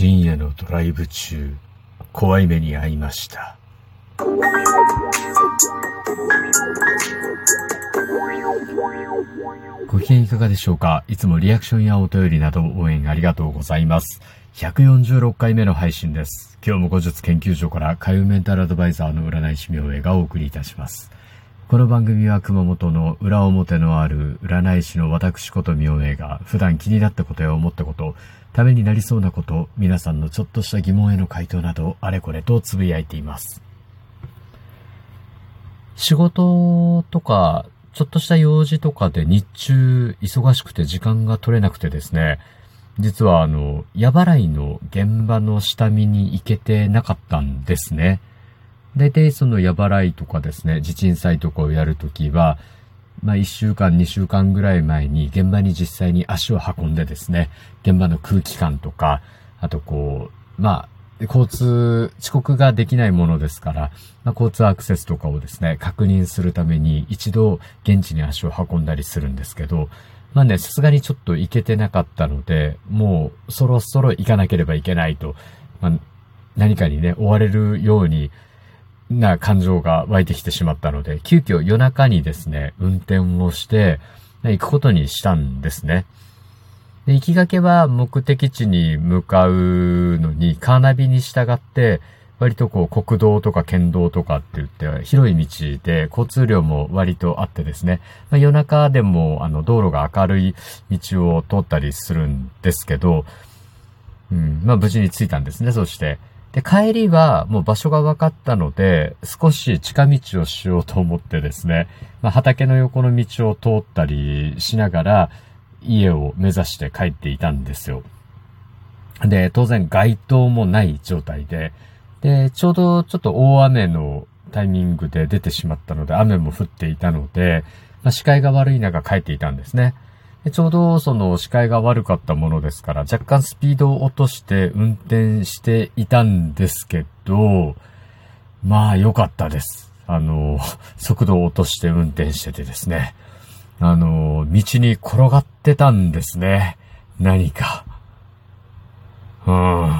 深夜のドライブ中、怖い目に遭いました。ご機嫌いかがでしょうか？いつもリアクションやお便りなど応援ありがとうございます。146回目の配信です。今日も後日研究所から海運メンタルアドバイザーの占い師名映がお送りいたします。この番組は熊本の裏表のある占い師の私こと明恵が普段気になったことや思ったこと、ためになりそうなこと、皆さんのちょっとした疑問への回答などあれこれとつぶやいています。仕事とか、ちょっとした用事とかで日中忙しくて時間が取れなくてですね、実はあの、矢払いの現場の下見に行けてなかったんですね。大体その矢払いとかですね、地鎮祭とかをやるときは、まあ1週間、2週間ぐらい前に現場に実際に足を運んでですね、現場の空気感とか、あとこう、まあ、交通、遅刻ができないものですから、まあ、交通アクセスとかをですね、確認するために一度現地に足を運んだりするんですけど、まあね、さすがにちょっと行けてなかったので、もうそろそろ行かなければいけないと、まあ、何かにね、追われるようにな感情が湧いてきてしまったので、急遽夜中にですね、運転をして、行くことにしたんですね。で行きがけは目的地に向かうのに、カーナビに従って、割とこう国道とか県道とかって言って広い道で交通量も割とあってですね、まあ、夜中でもあの道路が明るい道を通ったりするんですけど、うん、まあ無事に着いたんですね、そして。で、帰りはもう場所が分かったので、少し近道をしようと思ってですね、まあ、畑の横の道を通ったりしながら、家を目指して帰っていたんですよ。で、当然街灯もない状態で、で、ちょうどちょっと大雨のタイミングで出てしまったので、雨も降っていたので、まあ、視界が悪い中帰っていたんですね。でちょうどその視界が悪かったものですから、若干スピードを落として運転していたんですけど、まあ良かったです。あの、速度を落として運転しててですね。あの、道に転がってたんですね。何か。うん。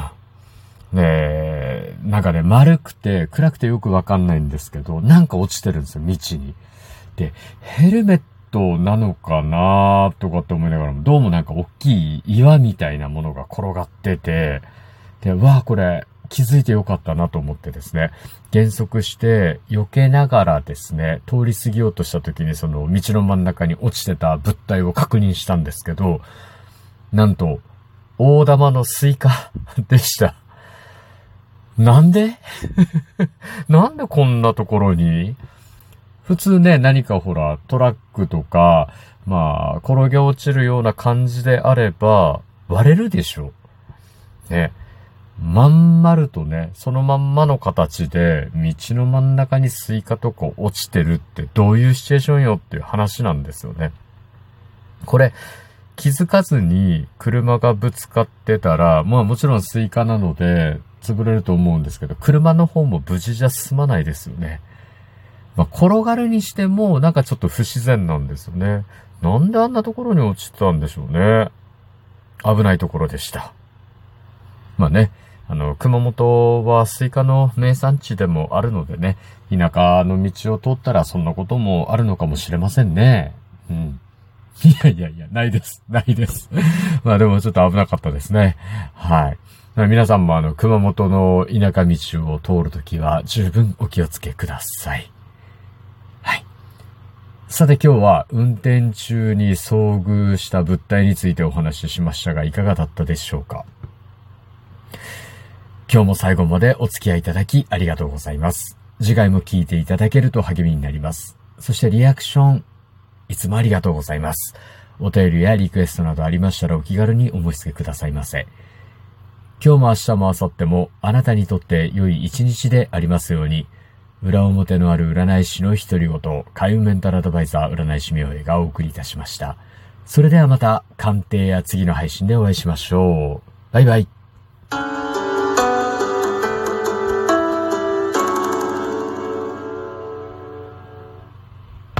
ねえ、なんかね、丸くて暗くてよくわかんないんですけど、なんか落ちてるんですよ、道に。で、ヘルメットなのかなとかって思いながらも、どうもなんか大きい岩みたいなものが転がってて、で、わあ、これ、気づいてよかったなと思ってですね、減速して避けながらですね、通り過ぎようとした時にその道の真ん中に落ちてた物体を確認したんですけど、なんと、大玉のスイカ でした。なんで？なんでこんなところに？普通ね、何かほら、トラックとか、まあ、転げ落ちるような感じであれば、割れるでしょう。ね。まん丸とね、そのまんまの形で、道の真ん中にスイカとか落ちてるってどういうシチュエーションよっていう話なんですよね。これ、気づかずに車がぶつかってたら、まあもちろんスイカなので潰れると思うんですけど、車の方も無事じゃ済まないですよね。まあ転がるにしてもなんかちょっと不自然なんですよね。なんであんなところに落ちてたんでしょうね。危ないところでした。まあね、あの、熊本はスイカの名産地でもあるのでね、田舎の道を通ったらそんなこともあるのかもしれませんね。うん。いやいやいや、ないです。ないです。まあでもちょっと危なかったですね。はい。皆さんもあの、熊本の田舎道を通るときは十分お気をつけください。はい。さて今日は運転中に遭遇した物体についてお話ししましたが、いかがだったでしょうか？今日も最後までお付き合いいただきありがとうございます。次回も聞いていただけると励みになります。そしてリアクション、いつもありがとうございます。お便りやリクエストなどありましたらお気軽にお申し付けくださいませ。今日も明日も明後日もあなたにとって良い一日でありますように、裏表のある占い師の独り言、開運メンタルアドバイザー占い師名恵がお送りいたしました。それではまた鑑定や次の配信でお会いしましょう。バイバイ。